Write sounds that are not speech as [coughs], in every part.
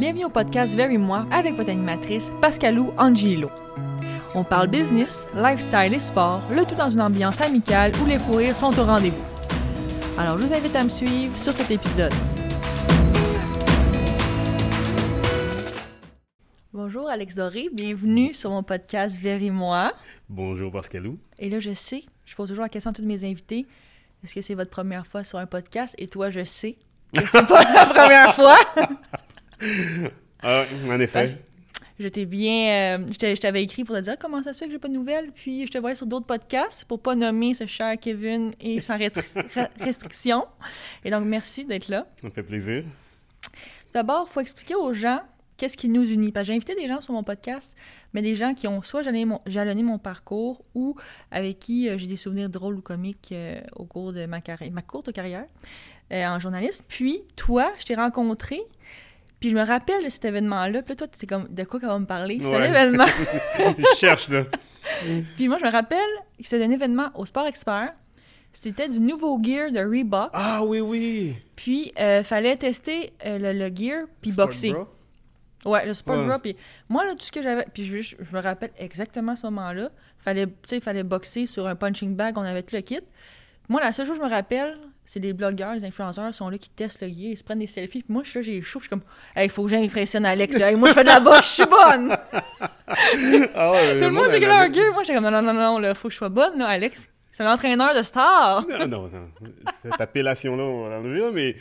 Bienvenue au podcast Very Moi avec votre animatrice Pascalou Angelo. On parle business, lifestyle et sport, le tout dans une ambiance amicale où les fous rires sont au rendez-vous. Alors je vous invite à me suivre sur cet épisode. Bonjour Alex Doré, bienvenue sur mon podcast Very Moi. Bonjour Pascalou. Et là je sais, je pose toujours la question à tous mes invités, est-ce que c'est votre première fois sur un podcast? Et toi je sais que c'est pas [laughs] la première fois. [laughs] Ah, en effet. Je t'ai bien. euh, je je t'avais écrit pour te dire comment ça se fait que j'ai pas de nouvelles, puis je te voyais sur d'autres podcasts pour pas nommer ce cher Kevin et sans restri- [laughs] re- restriction. Et donc, merci d'être là. Ça me fait plaisir. D'abord, il faut expliquer aux gens qu'est-ce qui nous unit. Parce que j'ai invité des gens sur mon podcast, mais des gens qui ont soit jalonné mon, jalonné mon parcours ou avec qui euh, j'ai des souvenirs drôles ou comiques euh, au cours de ma courte carrière euh, en journaliste. Puis, toi, je t'ai rencontré. Puis je me rappelle de cet événement-là. Puis là, toi, tu comme, de quoi qu'on va me parler? Puis C'est un événement. [laughs] Je cherche, là. [laughs] Puis moi, je me rappelle que c'était un événement au Sport Expert. C'était du nouveau gear de Reebok. Ah oui, oui. Puis, euh, fallait tester euh, le, le gear, puis boxer. Sport Ouais, le Sport Ouais. Puis moi, là, tout ce que j'avais... Puis je, je- je me rappelle exactement à ce moment-là. Fallait, tu sais, fallait boxer sur un punching bag. On avait tout le kit. Moi, la seule chose que je me rappelle, c'est les blogueurs, les influenceurs sont là qui testent le gear, ils se prennent des selfies. Puis moi, je suis là, j'ai chaud. puis Je suis comme, hey, faut que j'impressionne Alex. Hey, moi, je fais de la boxe, je suis bonne. [laughs] Ah, Tout le monde j'ai leur gear. Moi, j'étais comme, non, non, non, non, là, faut que je sois bonne, là, Alex. C'est un entraîneur de star. Non, non, non. Cette appellation-là, on va l'enlever, là, mais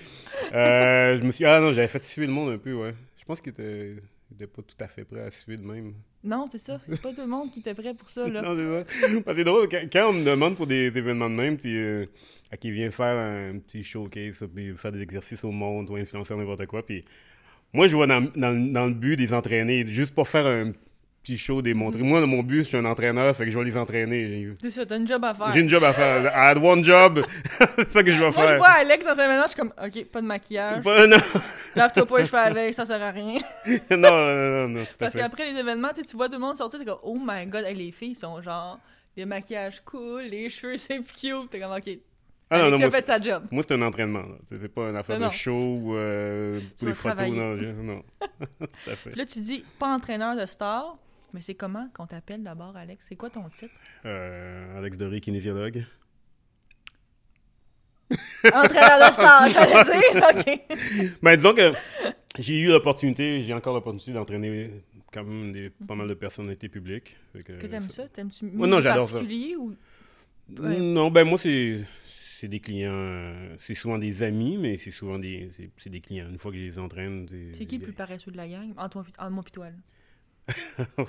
euh, je me suis Ah non, j'avais fait suer le monde un peu, ouais. Je pense qu'il était... il était pas tout à fait prêt à suer de même. Non, c'est ça. C'est pas tout le monde qui était prêt pour ça, là. [laughs] Non, c'est ça. C'est drôle, quand, quand on me demande pour des, des événements de même, puis, euh, à qui vient faire un petit showcase, puis faire des exercices au monde, ou influencer n'importe quoi, puis moi, je vois dans, dans, dans le but des entraîner, juste pour faire un petit show, des montrer. Moi, mon but, je suis un entraîneur, fait que je vais les entraîner. C'est ça, t'as une job à faire. J'ai une job à faire. I had one job, c'est [laughs] ça que je vais Moi, je faire. vois Alex dans sa ménage, je suis comme, OK, pas de maquillage. Pas- non, [laughs] Lave-toi pas les cheveux avec, ça sert à rien. [laughs] non, non, non, non, Parce qu'après les événements, tu vois tout le monde sortir, t'es comme, oh my god, hey, les filles sont genre, le maquillage cool, les cheveux c'est cute. T'es comme, OK, Ah non, non, moi, fait sa job. moi, c'est un entraînement. c'est pas une affaire Non, de show ou euh, pour les photos. travailler. Non, là, tu dis, pas entraîneur de star, mais c'est comment qu'on t'appelle d'abord, Alex? C'est quoi ton titre? Euh, Alex Doré, kinésiologue. Entraîneur de star, j'allais dire, OK. Ben, disons que j'ai eu l'opportunité, j'ai encore l'opportunité d'entraîner quand même des, pas mal de personnalités publiques. Fait que, Que t'aimes ça? T'aimes-tu Ouais, non, ça. particulier ou... Ouais. Non, ben moi, c'est c'est des clients, euh, c'est souvent des amis, mais c'est souvent des, c'est- des clients. Une fois que je les entraîne, C'est qui le plus paresseux de la gang? Entre moi, pis- [laughs]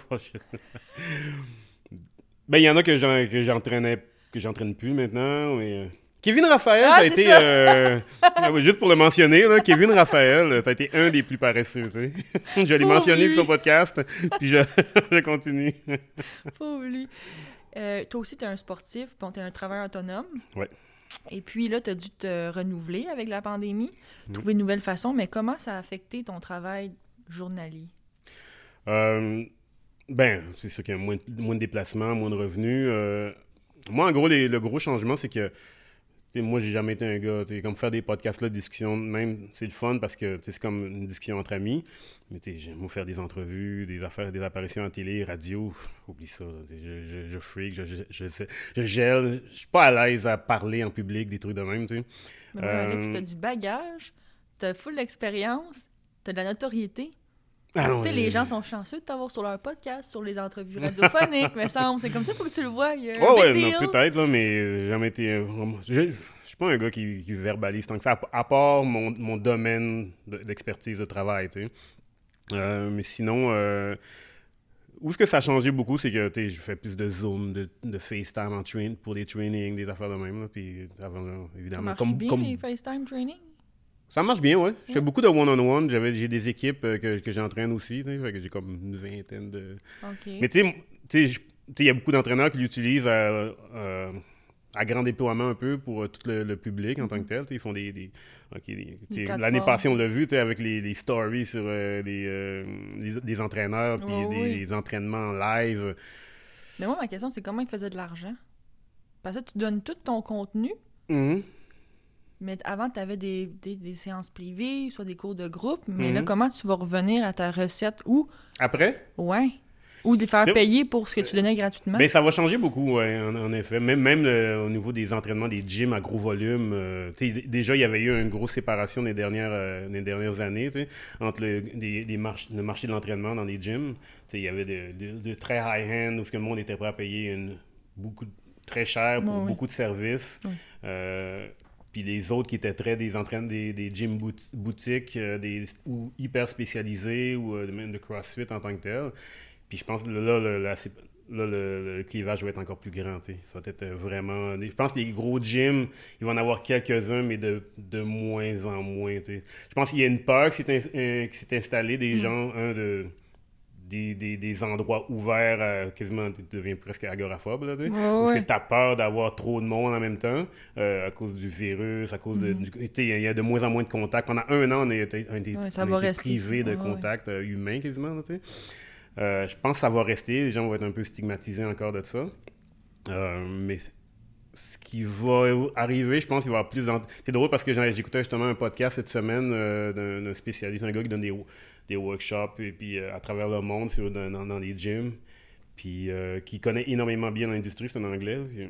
ben, il y en a que j'en- que j'entraînais, que j'entraîne plus maintenant, mais... euh, Kevin Raphaël, Ah, ça a été, ça. euh, [laughs] ah juste pour le mentionner, là, Kevin Raphaël, ça a été un des plus paresseux, tu sais. [laughs] je l'ai mentionné lui. sur son podcast, puis je, je continue. Pauvre lui. Euh, toi aussi, t'es un sportif, bon, t'es un travailleur autonome. Ouais. Et puis là, t'as dû te renouveler avec la pandémie, trouver une nouvelle façon, mais comment ça a affecté ton travail journalier? Euh, ben, c'est sûr qu'il y a moins, de- moins de déplacements, moins de revenus. euh, moi, en gros, les- le gros changement, c'est que tu moi, j'ai jamais été un gars. tu sais, Comme faire des podcasts là, des discussions, même, c'est le fun parce que tu c'est comme une discussion entre amis. Mais tu sais, j'aime faire des entrevues, des affaires, des apparitions à télé, radio. Oublie ça. tu je, je, je freak, je, je, je, gèle. Je suis pas à l'aise à parler en public, des trucs de même. tu. Mais voilà, Alex, Euh, t'as du bagage, t'as full d'expérience, t'as de la notoriété. Ah non, les gens sont chanceux de t'avoir sur leur podcast, sur les entrevues radiophoniques, me semble. C'est comme ça, faut que tu le vois. Il y a un Ouais, non, peut-être, là, mais j'ai jamais été. euh, Je je suis pas un gars qui, qui verbalise tant que ça, à part mon, mon domaine de- d'expertise de travail, tu sais. Euh, mais sinon, euh, où est-ce que ça a changé beaucoup, c'est que, tu sais, je fais plus de Zoom, de, de FaceTime en train, pour des trainings, des affaires de même, là, puis avant, là, Ça évidemment. marche Comme, bien, comme- les FaceTime training? Ça marche bien, ouais. Je fais beaucoup de one-on-one, j'avais j'ai des équipes euh, que, que j'entraîne aussi, fait que j'ai comme une vingtaine de... Mais tu sais, il y a beaucoup d'entraîneurs qui l'utilisent à, euh, à grand déploiement un peu pour euh, tout le, le public en tant que tel. Tu sais, Ils font des... L'année passée, on l'a vu tu sais, avec les, les stories sur euh, les, euh, les- des entraîneurs, puis des, oui. des entraînements en live. Mais moi, ma question, c'est comment ils faisaient de l'argent? Parce que tu donnes tout ton contenu, Mhm. Mais avant, tu avais des, des, des séances privées, soit des cours de groupe. Mais là, Mhm. comment tu vas revenir à ta recette ou, Après, ouais, ou de faire payer pour ce que tu donnais gratuitement? Ben, ça va changer beaucoup, ouais, en, en effet. Même, même le- au niveau des entraînements des gyms à gros volume. euh, déjà, il y avait eu une grosse séparation les dernières, euh, les dernières années entre le, les, les march- le marché de l'entraînement dans les gyms. Il y avait de, de- de très high-end où ce que le monde était prêt à payer une, beaucoup, très cher pour Ouais, ouais. beaucoup de services. Euh, puis les autres qui étaient très des entraînements des, des gyms bout- boutiques euh, des, ou hyper spécialisés ou euh, même de CrossFit en tant que tel. Puis je pense que là, là, là, là, le, le clivage va être encore plus grand. Ça va être euh, vraiment. Je pense que les gros gyms, il va en avoir quelques-uns, mais de, de moins en moins. Je pense qu'il y a une peur qui s'est ins- euh, qui s'est installée des gens, un, de, des, des, des endroits ouverts, euh, quasiment, tu deviens presque agoraphobe. Là, tu sais. Ouais, Parce ouais. que tu as peur d'avoir trop de monde en même temps, euh, à cause du virus, à cause de. tu sais, Il y a de moins en moins de contacts. Pendant un an, on a été, Ouais, privé de ouais. contacts euh, humains quasiment. là, tu sais. Je pense que ça va rester. Les gens vont être un peu stigmatisés encore de ça. Mais ce qui va arriver, je pense qu'il va y avoir plus C'est drôle parce que j'écoutais justement un podcast cette semaine d'un d'un spécialiste, un gars qui donne des, des workshops et puis, euh, à travers le monde, sur, dans, dans, les gyms, puis euh, qui connaît énormément bien l'industrie, c'est un anglais. Puis,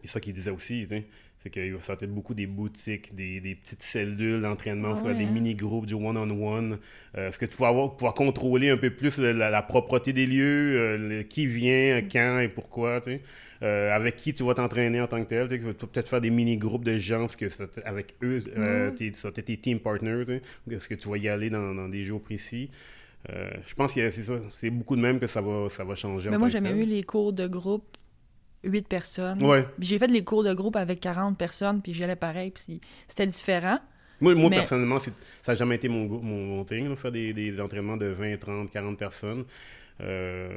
puis ça qu'il disait aussi, tu sais, c'est qu'il va sortir beaucoup des boutiques, des, des petites cellules d'entraînement, Ah ouais, des hein? mini-groupes, du one-on-one. Euh, Est-ce que tu vas avoir, pouvoir contrôler un peu plus la, la propreté des lieux, euh, le- qui vient, quand et pourquoi, tu sais? Euh, avec qui tu vas t'entraîner en tant que tel. Tu tu vas peut-être faire des mini-groupes de gens, parce que avec eux, euh, Ouais. t'es- tes team partners, tu Est-ce que tu vas y aller dans, dans des jours précis? Je pense que c'est ça. C'est beaucoup de même que ça va, ça va changer. Mais en moi, j'aimais tel. mieux les cours de groupe, 8 personnes. Ouais. J'ai fait les cours de groupe avec 40 personnes, puis j'allais pareil, puis c'était différent. Moi, moi Mais- personnellement, ça n'a jamais été mon, mon, mon thing, là, faire des, des entraînements de 20, 30, 40 personnes. Euh,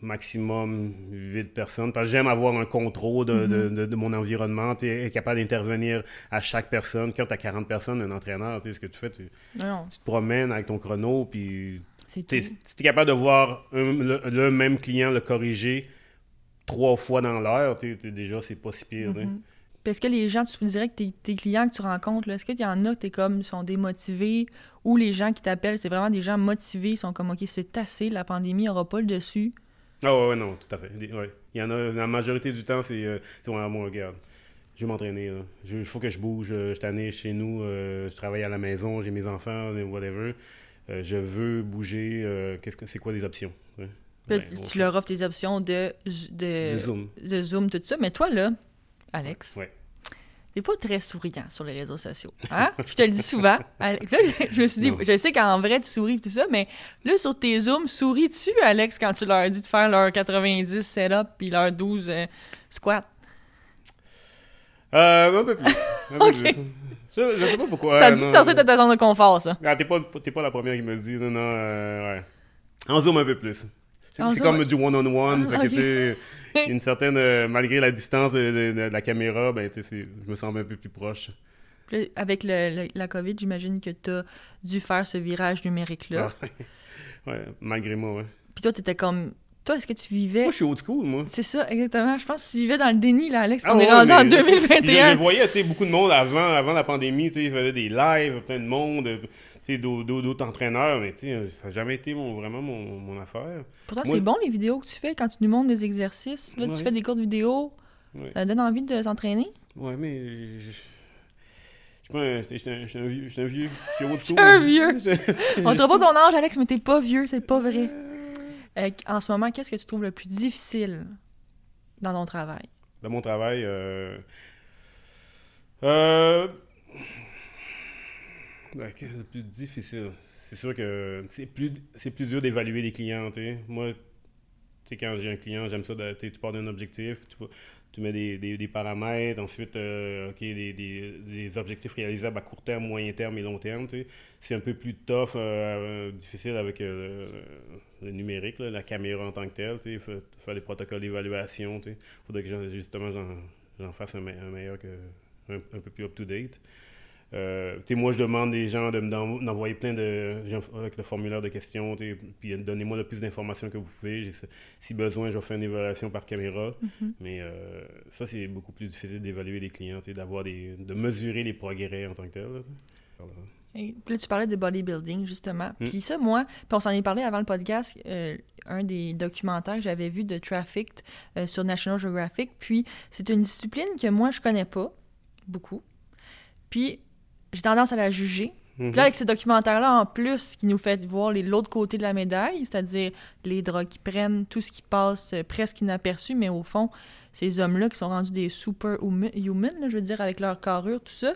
maximum 8 personnes. Parce que j'aime avoir un contrôle de, de- Mm-hmm. de- de mon environnement. Tu es capable d'intervenir à chaque personne. Quand tu as 40 personnes, un entraîneur, tu sais, ce que tu fais, tu, te promènes avec ton chrono, puis tu es, capable de voir un- le, le même client le corriger trois fois dans l'heure. tu Déjà, c'est pas si pire. Mhm. Puis est-ce que les gens, tu me dirais que tes, tes clients que tu rencontres, est-ce qu'il y en a t'es comme, sont démotivés ou les gens qui t'appellent, c'est vraiment des gens motivés, ils sont comme, OK, c'est assez, la pandémie n'aura pas le dessus? Ah ouais, ouais, non, tout à fait. Des- ouais. Il y en a, la majorité du temps, c'est, euh, moi, regarde, je vais m'entraîner. Il faut que je bouge. euh, Je suis tanné chez nous, euh, je travaille à la maison, j'ai mes enfants, euh, whatever. Je veux bouger. qu'est-ce que, c'est quoi des options? Ouais. Bon, tu leur offres tes options de, de, Zoom. de Zoom, tout ça. Mais toi, là, Alex, Ouais. t'es pas très souriant sur les réseaux sociaux. Hein? [laughs] Je te le dis souvent. Alex. Là, je me suis dit, Non. je sais qu'en vrai, tu souris et tout ça, mais là, sur tes Zooms, souris-tu, Alex, quand tu leur dis de faire leur 90 setup puis leur 12 euh, squats? Euh, un peu plus. [laughs] Un peu plus. Je, je sais pas pourquoi. T'as euh, dû non, sortir de ta zone de confort, ça. Ah, t'es pas, pas la première qui me dit. Non, non, euh, ouais. En zoom un peu plus. C'est, comme du one-on-one. Tu une certaine. euh, malgré la distance de, de- de la caméra, ben, tu je me sens un peu plus proche. Avec le- le- la COVID, j'imagine que t'as dû faire ce virage numérique-là. Ah, [laughs] ouais, malgré moi, ouais. Puis toi, t'étais comme... Toi, est-ce que tu vivais... Moi, je suis old school, moi. C'est ça, exactement. Je pense que tu vivais dans le déni, là, Alex. Ah on est rendu en Puis Je, 2021. je voyais, tu sais, beaucoup de monde avant, avant la pandémie, tu sais, ils faisaient des lives, plein de monde, euh, d'autres entraîneurs, mais tu sais, ça n'a jamais été mon, vraiment mon, mon affaire. Pourtant, c'est bon, les vidéos que tu fais quand tu nous montres des exercices. Là, Ouais. tu fais des cours de vidéo. Ouais. Ça donne envie de s'entraîner? Ouais, mais. Je je suis pas un- vieux. Je suis un vieux. Un vieux. On dira pas ton âge, Alex, mais t'es pas vieux, c'est pas vrai. Euh, en ce moment, qu'est-ce que tu trouves le plus difficile dans ton travail? Dans mon travail, euh. Euh. Ouais, Qu'est-ce le plus difficile? C'est sûr que c'est plus, plus dur d'évaluer les clients. Moi, quand j'ai un client, j'aime ça, tu pars d'un objectif, tu, mets des, des- paramètres, ensuite, euh, des, des- objectifs réalisables à court terme, moyen terme et long terme. C'est un peu plus tough, euh, euh, difficile avec le, numérique, la caméra en tant que telle. Il faut faire des protocoles d'évaluation, sais. faudrait que j'en- justement j'en, fasse un, me- un meilleur que un, un peu plus up to date. Euh, moi, je demande des gens de me d'en- d'envoyer plein de. avec le formulaire de questions, puis donnez-moi le plus d'informations que vous pouvez. Si besoin, je faire une évaluation par caméra. Mhm. Mais euh, ça, c'est beaucoup plus difficile d'évaluer les clients, d'avoir des. de mesurer les progrès en tant que tel. là. Voilà. Et là, tu parlais de bodybuilding, justement. Mm. Puis ça, moi, puis on s'en est parlé avant le podcast, euh, un des documentaires que j'avais vu de Trafficked euh, sur National Geographic. Puis c'est une discipline que moi, je connais pas beaucoup. Puis j'ai tendance à la juger. Mhm. Là, avec ce documentaire-là, en plus, qui nous fait voir l'autre côté de la médaille, c'est-à-dire les drogues qu'ils prennent, tout ce qui passe euh, presque inaperçu, mais au fond, ces hommes-là qui sont rendus des super human, là, je veux dire, avec leur carrure, tout ça,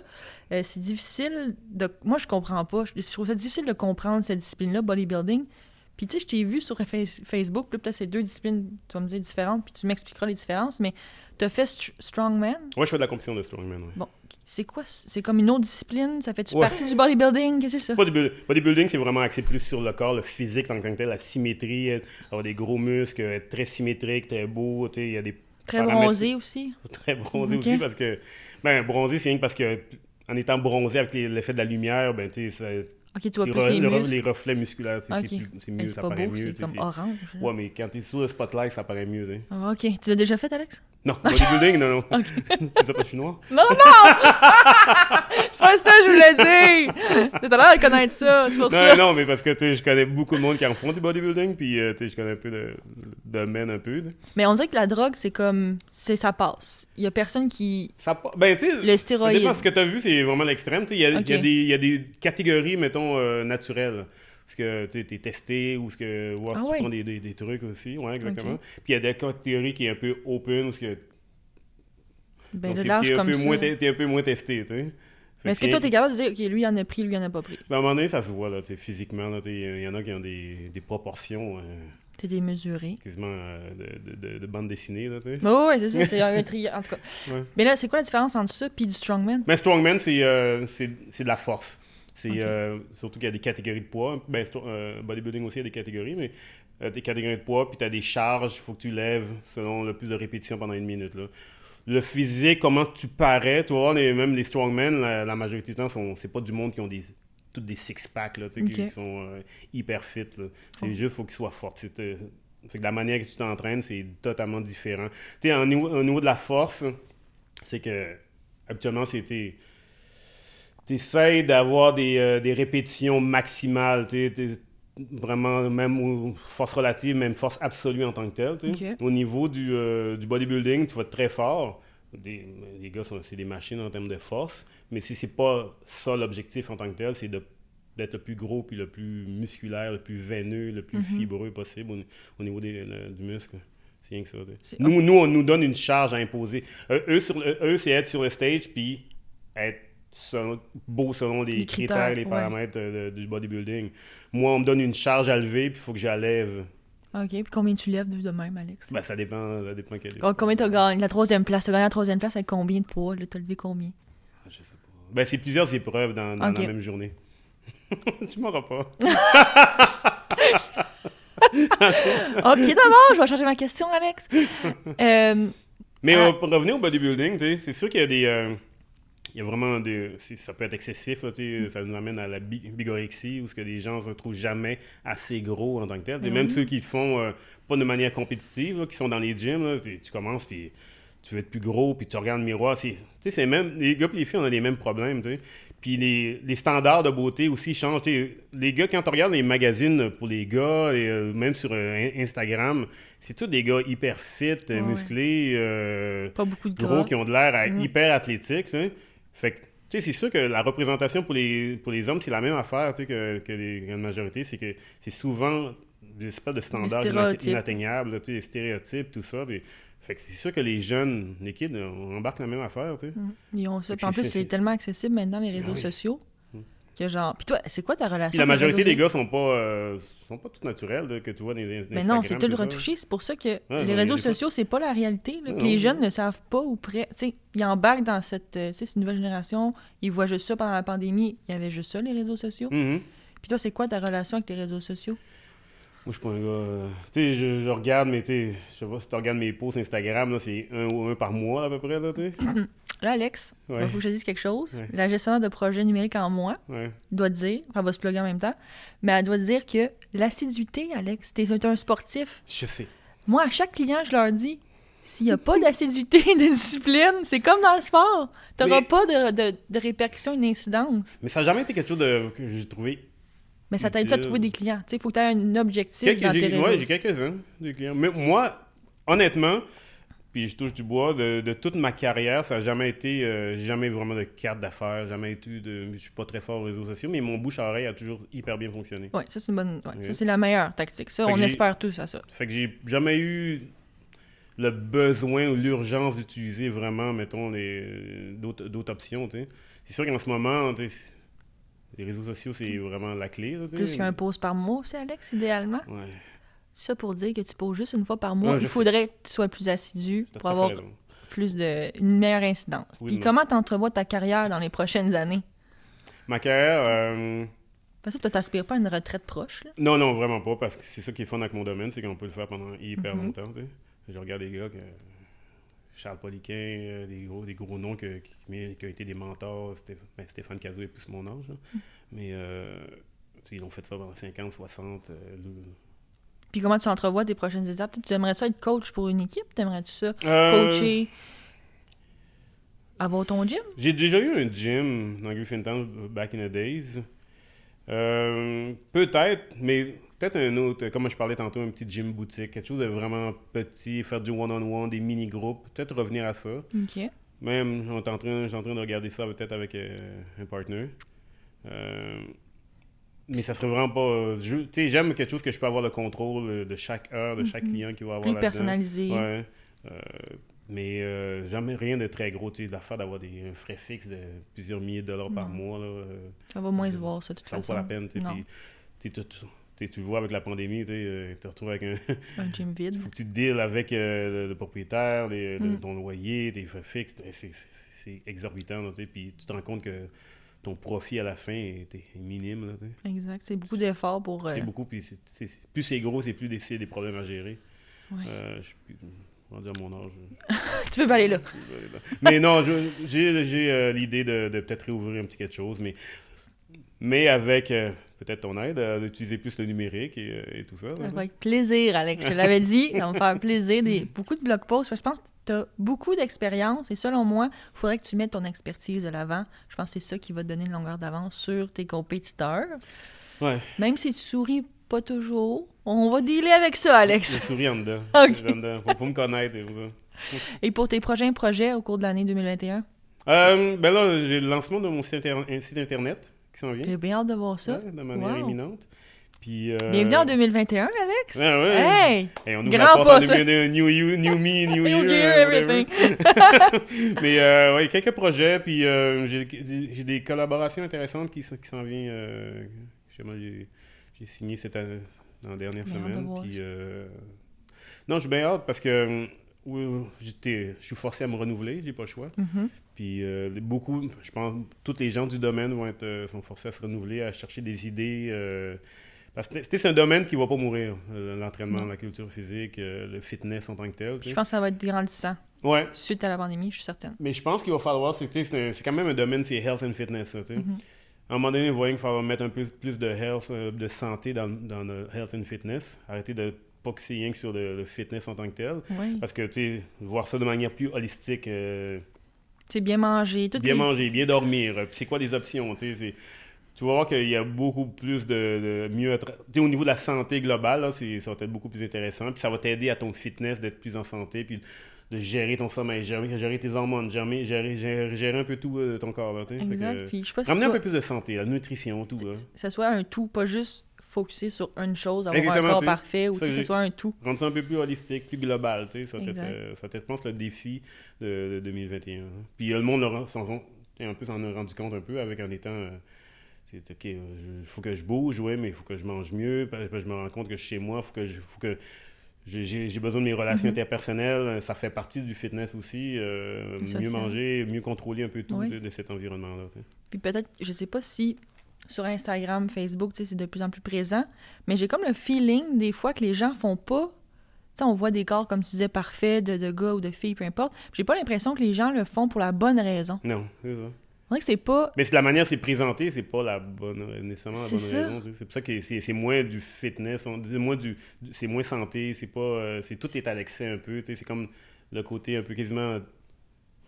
euh, c'est difficile de... Moi, je comprends pas. Je, je trouve ça difficile de comprendre cette discipline-là, bodybuilding. Puis tu sais, je t'ai vu sur Fa- Facebook, là, peut-être c'est deux disciplines, tu vas me dire, différentes, puis tu m'expliqueras les différences, mais t'as fait str- Strongman? Ouais, je fais de la compétition de strongman. Ouais. Bon, c'est quoi? C'est comme une autre discipline? Ça fait-tu Ouais. partie du bodybuilding? Qu'est-ce que c'est ça? Bodybuilding, bodybuilding, c'est vraiment axé plus sur le corps, le physique en tant que tel, la symétrie, euh, avoir des gros muscles, être très symétrique, très beau. tu sais, Il y a des Très bronzé aussi? [laughs] Très bronzé aussi parce que. Ben, bronzé, c'est rien que parce que. En étant bronzé avec l'effet de la lumière, ben, tu sais, ça- Ok, tu vois les, plus les le muscles. les reflets musculaires, tu sais, c'est Hey, mieux, ça pas paraît mieux. c'est tu sais, comme orange. Ouais, mais quand t'es sur le spotlight, ça paraît mieux. tu sais. Ah, ok. Tu l'as déjà fait, Alex? Non, [laughs] bodybuilding, non, non. c'est ça parce que je suis noir? Non, non! c'est pas ça que je voulais dire! T'as l'air de connaître ça, c'est pour Non, ça. non, mais parce que tu sais, je connais beaucoup de monde qui en font du bodybuilding, puis euh, tu sais, je connais un peu de, de domaine un peu. Mais on dirait que la drogue, c'est comme... c'est ça passe. Il y a personne qui... Ça, ben, tu sais, Le ça stéroïde. dépend. Ce que tu as vu, c'est vraiment l'extrême. Tu sais, il y a des catégories, mettons, euh, naturelles. Parce que tu es testé ou ce que voir Ah si ouais. tu prends des, des, des trucs aussi. Ouais, exactement. Puis il y a des catégories qui est un peu open, où ce que Ben, donc, t'es- un peu moins te- t'es un peu moins testé, tu sais. Mais est-ce que toi, t'es capable de dire, OK, lui, il en a pris, lui, il en a pas pris? ben, à un moment donné, ça se voit, là, tu physiquement. là, Il y en a qui ont des, des proportions euh, T'es démesuré. quasiment euh, de, de, de, de bande dessinée, là, tu sais. Mais ouais, ouais, c'est ça, c'est un [laughs] triangle. En tout cas. Ouais. Mais là, c'est quoi la différence entre ça puis du strongman? Mais strongman, c'est euh, c'est c'est de la force. C'est euh, surtout qu'il y a des catégories de poids. Ben, euh, bodybuilding aussi, il y a des catégories, mais euh, des catégories de poids, puis tu as des charges, il faut que tu lèves selon le plus de répétitions pendant une minute. Là. Le physique, comment tu parais, tu vois, les, même les strongmen, la, la majorité du temps, c'est pas du monde qui ont des toutes des six-packs, sais, qui, qui sont euh, hyper fit. C'est Oh. juste, faut qu'ils soient forts. Fait que la manière que tu t'entraînes, c'est totalement différent. Tu sais, au niveau de la force, c'est que habituellement, c'était tu essaies d'avoir des, euh, des répétitions maximales, tu sais, t'es- vraiment, même force relative, même force absolue en tant que telle. Au niveau du, euh, du bodybuilding, tu vas être très fort. Des- les gars, sont- c'est des machines en termes de force, mais si c'est pas ça l'objectif en tant que tel, c'est d'être le plus gros, puis le plus musculaire, le plus veineux, le plus Mhm. fibreux possible au, au niveau des- le- du muscle. C'est rien que ça. Nous, nous, on nous donne une charge à imposer. Euh, eux, eux, c'est être sur le stage, puis être selon- beau selon les, Les critères, critères, les paramètres euh, de- du bodybuilding. Moi, on me donne une charge à lever, puis il faut que j'allève. OK. Puis combien tu lèves de même, Alex? Ben, ça dépend, ça dépend quel Com- Combien t'as gagné? La troisième place? T'as gagné la troisième place avec combien de poids? Là, t'as levé combien? Ah, je sais pas. Ben, c'est plusieurs épreuves dans, dans la même journée. [laughs] tu m'auras pas. [laughs] OK, d'abord, je vais changer ma question, Alex. [laughs] Euh, Mais euh, pour revenir au bodybuilding, tu c'est sûr qu'il y a des. euh, il y a vraiment des. c'est- Ça peut être excessif, là, sais, ça nous amène à la bi- bigorexie, où ce que les gens se retrouvent jamais assez gros en tant que tel. Et Ben même ceux qui font euh, pas de manière compétitive, là, qui sont dans les gyms, là, tu commences, puis tu veux être plus gros, puis tu regardes le miroir. Tu sais, c'est même. Les gars et les filles, on a les mêmes problèmes, tu sais. Puis les, les standards de beauté aussi changent. Les gars, quand tu regardes les magazines pour les gars, et, euh, même sur euh, In- Instagram, c'est tous des gars hyper fit, Ouais, musclés, euh, pas beaucoup de gros, gras. qui ont de l'air Mm. hyper athlétiques. Fait que, tu sais, c'est sûr que la représentation pour les, pour les hommes, c'est la même affaire tu sais, que, que les, la majorité. C'est que c'est souvent des espèces de standards inatteignables, tu sais, les stéréotypes, tout ça. puis- fait que c'est sûr que les jeunes, les kids, on embarque la même affaire. tu sais. Mm. Ils ont ça. Fait Puis en que plus, c'est- tellement accessible maintenant, les réseaux oui. sociaux. Que genre. Puis toi, c'est quoi ta relation Puis la majorité des gars sont pas, euh, sont pas tout naturels là, que tu vois dans les Mais non, c'est tout le retouché. C'est pour ça que les réseaux sociaux, c'est pas la réalité. là. Les jeunes ne savent pas ou près. Tu sais, ils embarquent dans cette. euh, une nouvelle génération. Ils voient juste ça pendant la pandémie. Il y avait juste ça, les réseaux sociaux. Mhm. Puis toi, c'est quoi ta relation avec les réseaux sociaux? Moi, je suis pas un gars. euh, Tu sais, je, je regarde, mais tu sais, je sais pas si tu regardes mes posts Instagram, là, c'est un ou un par mois à peu près, là, tu sais. [coughs] Là, Alex, il Ouais. faut que je dise quelque chose. Ouais. La gestionnaire de projet numérique en moi Ouais. doit te dire, enfin, elle va se plugger en même temps, mais elle doit te dire que l'assiduité, Alex, t'es un sportif. Je sais. Moi, à chaque client, je leur dis, s'il n'y a pas d'assiduité, [laughs] de discipline, c'est comme dans le sport. T'auras Mais- pas de, de, de répercussions, une incidence. Mais ça n'a jamais été quelque chose de, que j'ai trouvé. Mais ça t'aide à trouver des clients? Tu il faut que tu aies un objectif Quelques- dans tes ouais, j'ai quelques-uns des clients. Mais moi, honnêtement, puis je touche du bois, de, de toute ma carrière, ça n'a jamais été. euh, jamais eu vraiment de carte d'affaires, jamais été de. Je suis pas très fort aux réseaux sociaux, mais mon bouche à oreille a toujours hyper bien fonctionné. Ouais, ça, c'est une bonne. ouais, Oui. Ça, c'est la meilleure tactique. Ça, Fait on espère tous à ça. Fait que j'ai jamais eu le besoin ou l'urgence d'utiliser vraiment, mettons, les, d'autres, options. C'est sûr qu'en ce moment, les réseaux sociaux, c'est vraiment la clé. là. Plus qu'un pause par mois aussi, Alex, idéalement. Ouais, Ça pour dire que tu poses juste une fois par mois, Ouais, il faudrait que tu sois plus assidu pour avoir plus de une meilleure incidence. Oui, Puis comment t'entrevois ta carrière dans les prochaines années? Ma carrière, euh, Parce que toi, t'aspires pas à une retraite proche, là? non, non, vraiment pas, parce que c'est ça qui est fun avec mon domaine, c'est qu'on peut le faire pendant hyper Mhm. longtemps, tu sais. Je regarde des gars, que, Charles Poliquin, euh, des gros, des gros noms que- qui, qui ont été des mentors, ben, Stéphane Cazot est plus mon âge, là. Mm. mais euh, tu ils ont fait ça pendant 50, 60, euh, le- Puis comment tu entrevois tes prochaines étapes? Tu aimerais ça être coach pour une équipe? T'aimerais-tu ça? Euh, Coacher? Avoir ton gym? J'ai déjà eu un gym dans Griffintown euh, back in the days. Euh, peut-être, mais peut-être un autre, comme je parlais tantôt, un petit gym boutique, quelque chose de vraiment petit, faire du one-on-one, des mini-groupes, peut-être revenir à ça. OK. Même, je suis en train de regarder ça peut-être avec euh, un partner. Euh, mais ça serait vraiment pas. euh, Tu sais, j'aime quelque chose que je peux avoir le contrôle euh, de chaque heure, de chaque Mhm. client qui va avoir Plus personnalisé. Ouais. Euh, mais euh, jamais rien de très gros. Tu sais, l'affaire d'avoir des un frais fixe de plusieurs milliers de dollars par mois, là, Ça va moins se voir, ça, de toute ça vaut façon. pas la peine. tu puis, le vois avec la pandémie, tu euh, te retrouves avec un. [laughs] Un gym vide. faut que tu te deals avec euh, le, le propriétaire, les- le- Mm. ton loyer, tes frais fixes. c'est- c'est- exorbitant, là, tu sais, puis tu te rends compte que ton profit à la fin est, est minime. Là. Exact. C'est beaucoup d'efforts pour. euh, C'est beaucoup, puis c'est- c'est- plus c'est gros, c'est plus des, des problèmes à gérer. Ouais. Euh, je rendu à mon âge. [laughs] Tu peux pas aller là. mais non, je- j'ai j'ai, euh, l'idée de, de peut-être réouvrir un petit quelque chose, mais, mais avec euh, peut-être ton aide, euh, d'utiliser plus le numérique et, euh, et tout ça. là. Avec plaisir, Alex. Je l'avais dit, ça va me faire plaisir. Des, [laughs] beaucoup de blog posts. Je pense que tu as beaucoup d'expérience et selon moi, il faudrait que tu mettes ton expertise de l'avant. Je pense que c'est ça qui va te donner une longueur d'avance sur tes compétiteurs. Ouais, Même si tu souris pas toujours, on va dealer avec ça, le Alex. souris en dedans. [laughs] Ok. En dedans. Faut, faut me connaître. et ça. Et pour tes prochains projets au cours de l'année 2021, Euh, ben là, j'ai le lancement de mon site, inter- un site internet qui s'en vient. j'ai bien hâte de voir ça. Ouais, de manière Wow. imminente. Puis, euh, Bienvenue en 2021, Alex. Ouais, ouais. Hey! Hey, on ouvre Grand pas, en ça. 2000, new, you, new me, new, [laughs] New year, everything. [laughs] Mais euh, ouais, quelques projets, puis euh, j'ai j'ai des collaborations intéressantes qui, qui s'en viennent. Euh, j'ai j'ai signé cette année, dans la dernière Bien semaine. Puis, euh, non, je suis bien hâte parce que oui, j'étais- je suis forcé à me renouveler, j'ai pas le choix. Mhm. Puis euh, beaucoup, je pense, tous les gens du domaine vont être, euh, sont forcés à se renouveler, à chercher des idées. euh, parce que c'est un domaine qui va pas mourir, l'entraînement, la culture physique, le fitness en tant que tel. tu Je pense que ça va être grandissant Ouais, suite à la pandémie, je suis certaine. mais je pense qu'il va falloir, c'est quand même un domaine, c'est health and fitness. ça, tu sais. Mhm. À un moment donné, vous voyez qu'il va falloir mettre un peu plus de health, de santé dans, dans le health and fitness. Arrêter de focuser rien que sur le, le fitness en tant que tel. Oui. Parce que, tu sais, voir ça de manière plus holistique, euh, C'est bien manger. Toutes bien les- manger, bien dormir, euh, puis c'est quoi les options, tu sais, c'est- Tu vas voir qu'il y a beaucoup plus de, de mieux... Tu sais, au niveau de la santé globale, là, c'est- ça va être beaucoup plus intéressant. Puis ça va t'aider à ton fitness d'être plus en santé, puis de gérer ton sommeil, gérer, gérer tes hormones, gérer, gérer, gérer, un peu tout euh, ton corps. Là, Exact. que, Puis je sais pas si ramener un peu plus de santé, la nutrition, tout. Là. que ce soit un tout, pas juste focusé sur une chose, avoir Exactement, un corps parfait, ou que ce soit un tout. Rendre ça un peu plus holistique, plus global, tu sais, ça va être, euh, je pense, le défi de, de 2021. hein. Puis euh, le monde un peu s'en a rendu compte un peu avec en étant... euh, c'est OK, il faut que je bouge, ouais, mais il faut que je mange mieux. Je me rends compte que je suis chez moi, faut que je, faut que j'ai- besoin de mes relations Mhm. interpersonnelles. Ça fait partie du fitness aussi. euh, mieux manger, mieux contrôler un peu tout Oui. de, de cet environnement-là. Puis peut-être, je sais pas si sur Instagram, Facebook, tu sais, c'est de plus en plus présent, mais j'ai comme le feeling des fois que les gens font pas on voit des corps, comme tu disais, parfaits, de, de gars ou de filles, peu importe. J'ai pas l'impression que les gens le font pour la bonne raison. Non, c'est ça. On que c'est pas. Mais c'est la manière c'est présenté, c'est pas la bonne nécessairement la C'est bonne ça. raison. C'est pour ça que c'est c'est moins du fitness, dit moins du, c'est moins santé, c'est pas euh, c'est tout est à l'excès un peu, tu sais, c'est comme le côté un peu quasiment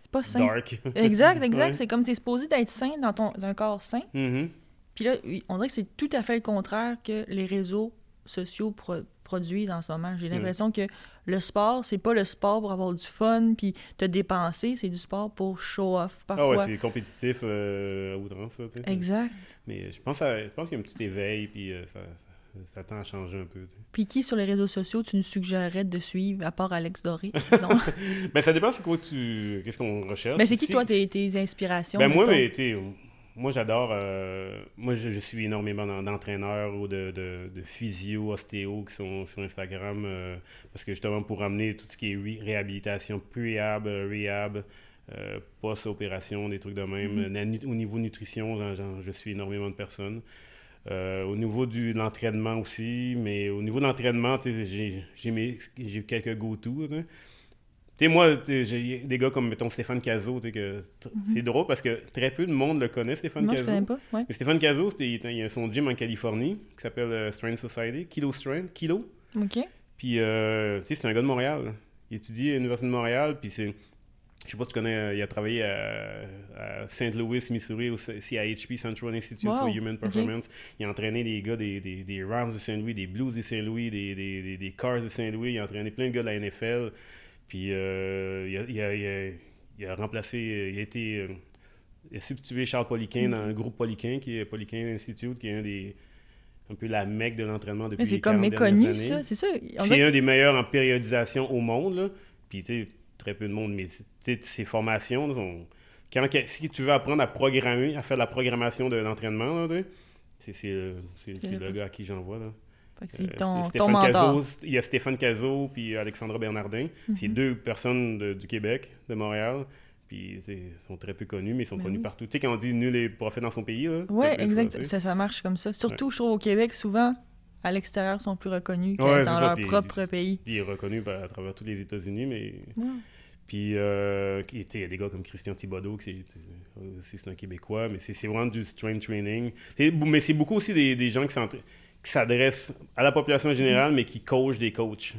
C'est pas sain. dark. Exact, exact. [laughs] Ouais. C'est comme tu es supposé d'être sain dans ton dans un corps sain. Mhm. Puis là, on dirait que c'est tout à fait le contraire que les réseaux sociaux pro- produisent en ce moment. J'ai l'impression que le sport, c'est pas le sport pour avoir du fun puis te dépenser, c'est du sport pour show off Ah parfois. ouais, c'est compétitif euh, à outrance ça, exact. Mais je pense à- je pense qu'il y a un petit éveil puis euh, ça, tend à changer un peu. tu sais. Puis qui sur les réseaux sociaux tu nous suggérerais de suivre à part Alex Doré, [laughs] disons? Ben ça dépend c'est quoi tu qu'est-ce qu'on recherche. Mais c'est qui toi tes, tes inspirations Ben moi, mettons? mais, tu sais, moi j'adore. euh, moi, je, je suis énormément d'en- d'entraîneurs ou de, de, de physio, ostéo qui sont sur Instagram euh, parce que justement pour amener tout ce qui est ré- réhabilitation, pre-rehab, euh, rehab, euh, post-opération, des trucs de même. Mhm. Nu- au niveau nutrition, je suis énormément de personnes. Au niveau du, de l'entraînement aussi, mais au niveau de l'entraînement, j'ai quelques go-to. Tu sais. Moi, j'ai des gars comme, mettons, Stéphane Cazot, que t- c'est drôle parce que très peu de monde le connaît, Stéphane Non, je Cazot. connais pas. Ouais. Mais Stéphane Cazot, il, il a son gym en Californie qui s'appelle euh, Strength Society, Kilo Strength, Kilo. OK. Puis, euh, tu sais, c'est un gars de Montréal. Il étudie à l'Université de Montréal, puis c'est... Je sais pas si tu connais, euh, il a travaillé à, à St. Louis, Missouri, au CIHP, Central Institute for Human. Performance. Il a entraîné des gars des, des, des Rams de Saint-Louis, des Blues de Saint-Louis, des, des Cars de Saint-Louis. Il a entraîné plein de gars de la NFL. Puis, euh, il, a, il, a, il, a, il a remplacé, il a été... euh, il a substitué Charles Poliquin dans le groupe Poliquin, qui est Poliquin Institute, qui est un des... un peu la mecque de l'entraînement depuis Mais c'est comme 40 dernières méconnu, ça. C'est ça. C'est un des meilleurs en périodisation au monde, là. Puis, tu sais, très peu de monde, mais tu sais, ses formations, là, sont- Quand, si tu veux apprendre à programmer, à faire la programmation de l'entraînement, euh, C'est le le- gars à qui j'envoie, là. C'est Euh, ton, ton. Cazot, il y a Stéphane Cazot puis Alexandra Bernardin. C'est Mhm. deux personnes de- du Québec, de Montréal. Puis, ils sont très peu connus, mais ils sont Ben connus oui. partout. Tu sais, quand on dit nul est prophète dans son pays. Oui, c'est plus exact. ça. Ça, ça marche comme ça. Surtout, je trouve, au Québec, souvent, à l'extérieur, sont plus reconnus que Ouais, c'est dans ça, leur puis- propre pays. Puis il est reconnu par- à travers tous les États-Unis, mais Ouais. Puis, euh, il y a des gars comme Christian Thibodeau, qui c'est, euh, c'est un Québécois, mais c'est, c'est vraiment du strength training. C'est- mais c'est beaucoup aussi des, des gens qui, s'entra- qui s'adressent à la population générale, mais qui coachent des coachs.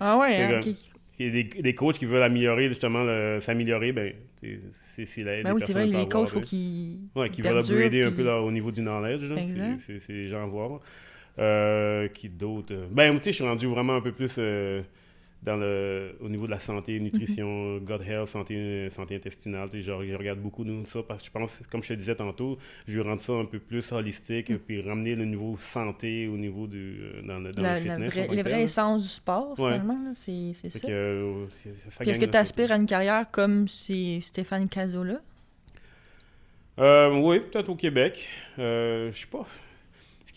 Ah ouais, [laughs] hein, C'est ok. Il y a des, des coachs qui veulent améliorer, justement, s'améliorer, ben, c'est, la, Ben oui, c'est vrai, les pas coachs, avoir, faut qu'ils. Ouais, qui veulent upgrader un peu leur- au niveau du knowledge. C'est, les gens à voir. Euh, qui d'autres? Ben, tu sais, je suis rendu vraiment un peu plus euh, dans le, au niveau de la santé, nutrition, Mhm. gut health, santé, santé intestinale. Tu sais, genre, je regarde beaucoup de ça parce que je pense, comme je te disais tantôt, je veux rendre ça un peu plus holistique puis ramener le niveau santé au niveau du, euh, dans le, dans La, le fitness. vraie, la vraie là. essence du sport, Ouais. finalement, là, c'est c'est ça. euh, est-ce que tu aspires à une carrière comme c'est Stéphane Cazola? Euh, oui, peut-être au Québec. Euh, je sais pas.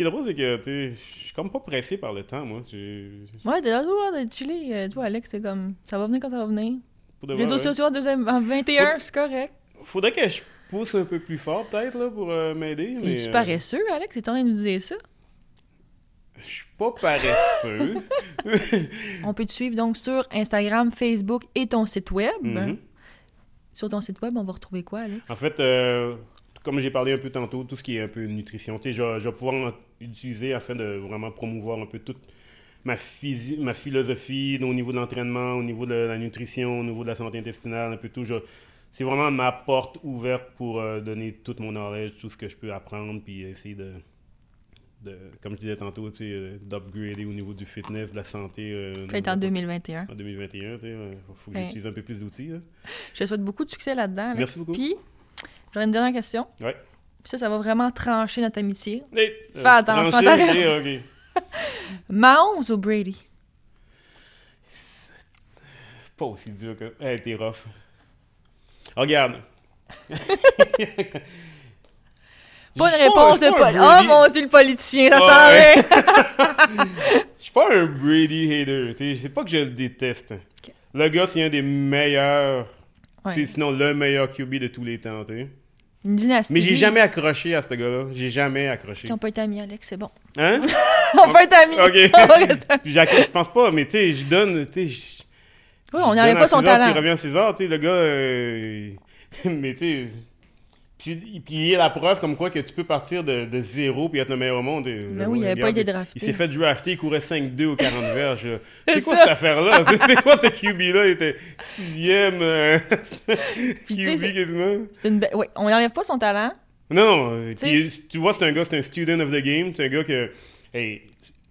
Qui est drôle, c'est que je suis comme pas pressé par le temps, moi. Ouais, l'air toujours d'être chillé. Euh, Toi, Alex, c'est comme ça va venir quand ça va venir. de Réseaux sociaux en, deuxième, en 21, c'est correct. Faudrait que je pousse un peu plus fort, peut-être, là, pour euh, m'aider. Mais, est euh, paresseux, Alex. T'es en train de nous dire ça. je suis pas paresseux. [laughs] On peut te suivre donc sur Instagram, Facebook et ton site web. Mhm. Sur ton site web, on va retrouver quoi, Alex? En fait, euh, comme j'ai parlé un peu tantôt, tout ce qui est un peu nutrition, tu sais, je, je vais pouvoir en utiliser afin de vraiment promouvoir un peu toute ma, ma philosophie au niveau de l'entraînement, au niveau de la nutrition, au niveau de la santé intestinale, un peu tout. Je- c'est vraiment ma porte ouverte pour euh, donner tout mon knowledge, tout ce que je peux apprendre, puis essayer de, de comme je disais tantôt, euh, d'upgrader au niveau du fitness, de la santé. euh, Peut-être en 2021. en 2021, tu sais, euh, faut que j'utilise un peu plus d'outils. Je te souhaite beaucoup de succès là-dedans. Merci beaucoup. Puis, j'aurais une dernière question. Ouais. Puis ça, ça va vraiment trancher notre amitié. Hey, Fais attention à ta ok, [laughs] ok. Mahomes ou Brady? Pas aussi dur que. Eh, t'es rough. Regarde. [laughs] Je suis réponse je de Paul. Oh mon dieu, le politicien, ça Ouais. s'en vient. [laughs] Je suis pas un Brady hater. tu sais, C'est pas que je le déteste. Le gars, c'est un des meilleurs. Ouais. Sinon, le meilleur QB de tous les temps. tu sais. Une dynastie. Mais j'ai jamais accroché à ce gars-là. J'ai jamais accroché. Qui n'ont pas été amis, Alex, c'est bon. Hein? on peut être amis. Ok. [laughs] On va rester amis. Puis Jacques, je pense pas, mais tu sais, je donne, tu sais, je- Oui, on n'enlève pas son talent. Qui revient à César, tu sais, le gars, euh, [laughs] mais tu sais, puis, puis il y a la preuve comme quoi que tu peux partir de, de zéro puis être le meilleur au monde. et Ben oui, il gars, avait pas été Il drafté. s'est fait drafter, il courait 5-2 aux 40 verges. C'est quoi ça. cette affaire-là? [laughs] C'est- quoi ce QB-là? Il était sixième euh, [laughs] QB quasiment. C'est une ouais, on n'enlève pas son talent. Non, euh, Tu puis, sais, tu vois, c'est un gars, c'est un student of the game. C'est un gars que, hey,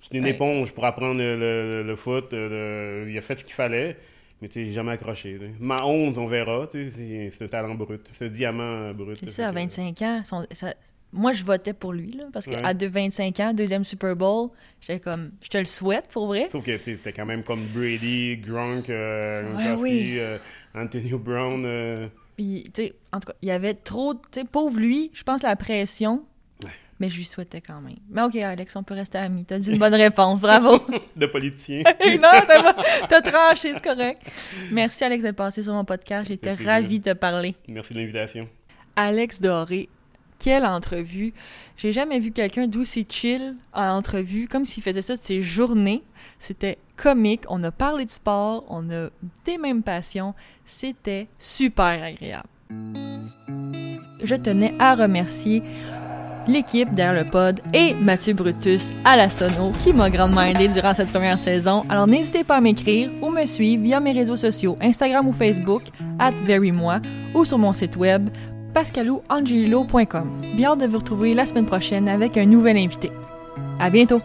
c'est une Ouais. éponge pour apprendre le, le- le foot. euh, le- il a fait ce qu'il fallait, mais tu sais, jamais accroché. Ma 11, on verra. tu sais, C'est un talent brut. Un diamant brut. C'est ça, à fait que- 25 ans. son- ça- moi, je votais pour lui, là, parce qu'à Ouais. de 25 ans, deuxième Super Bowl, j'étais comme, je te le souhaite pour vrai. Sauf que c'était quand même comme Brady, Gronk, euh, Ouais, oui. euh, Antonio Brown. euh, Puis, tu sais, en tout cas, il y avait trop, tu sais, pauvre lui, je pense la pression. Mais je lui souhaitais quand même. Mais ok, Alex, on peut rester amis. T'as dit une bonne réponse, bravo. [laughs] de politicien. [laughs] non, t'as tranché, c'est correct. Merci, Alex, d'être passé sur mon podcast. J'étais ravie de te parler. Merci de l'invitation. Alex Doré, quelle entrevue? J'ai jamais vu quelqu'un d'aussi chill en entrevue, comme s'il faisait ça de ses journées. C'était comique, on a parlé de sport, on a des mêmes passions. C'était super agréable. Je tenais à remercier l'équipe derrière le pod et Mathieu Brutus à la sono qui m'a grandement aidé durant cette première saison. Alors n'hésitez pas à m'écrire ou me suivre via mes réseaux sociaux Instagram ou Facebook at verymoi ou sur mon site web pascalouangelo.com. Bien hâte de vous retrouver la semaine prochaine avec un nouvel invité. À bientôt!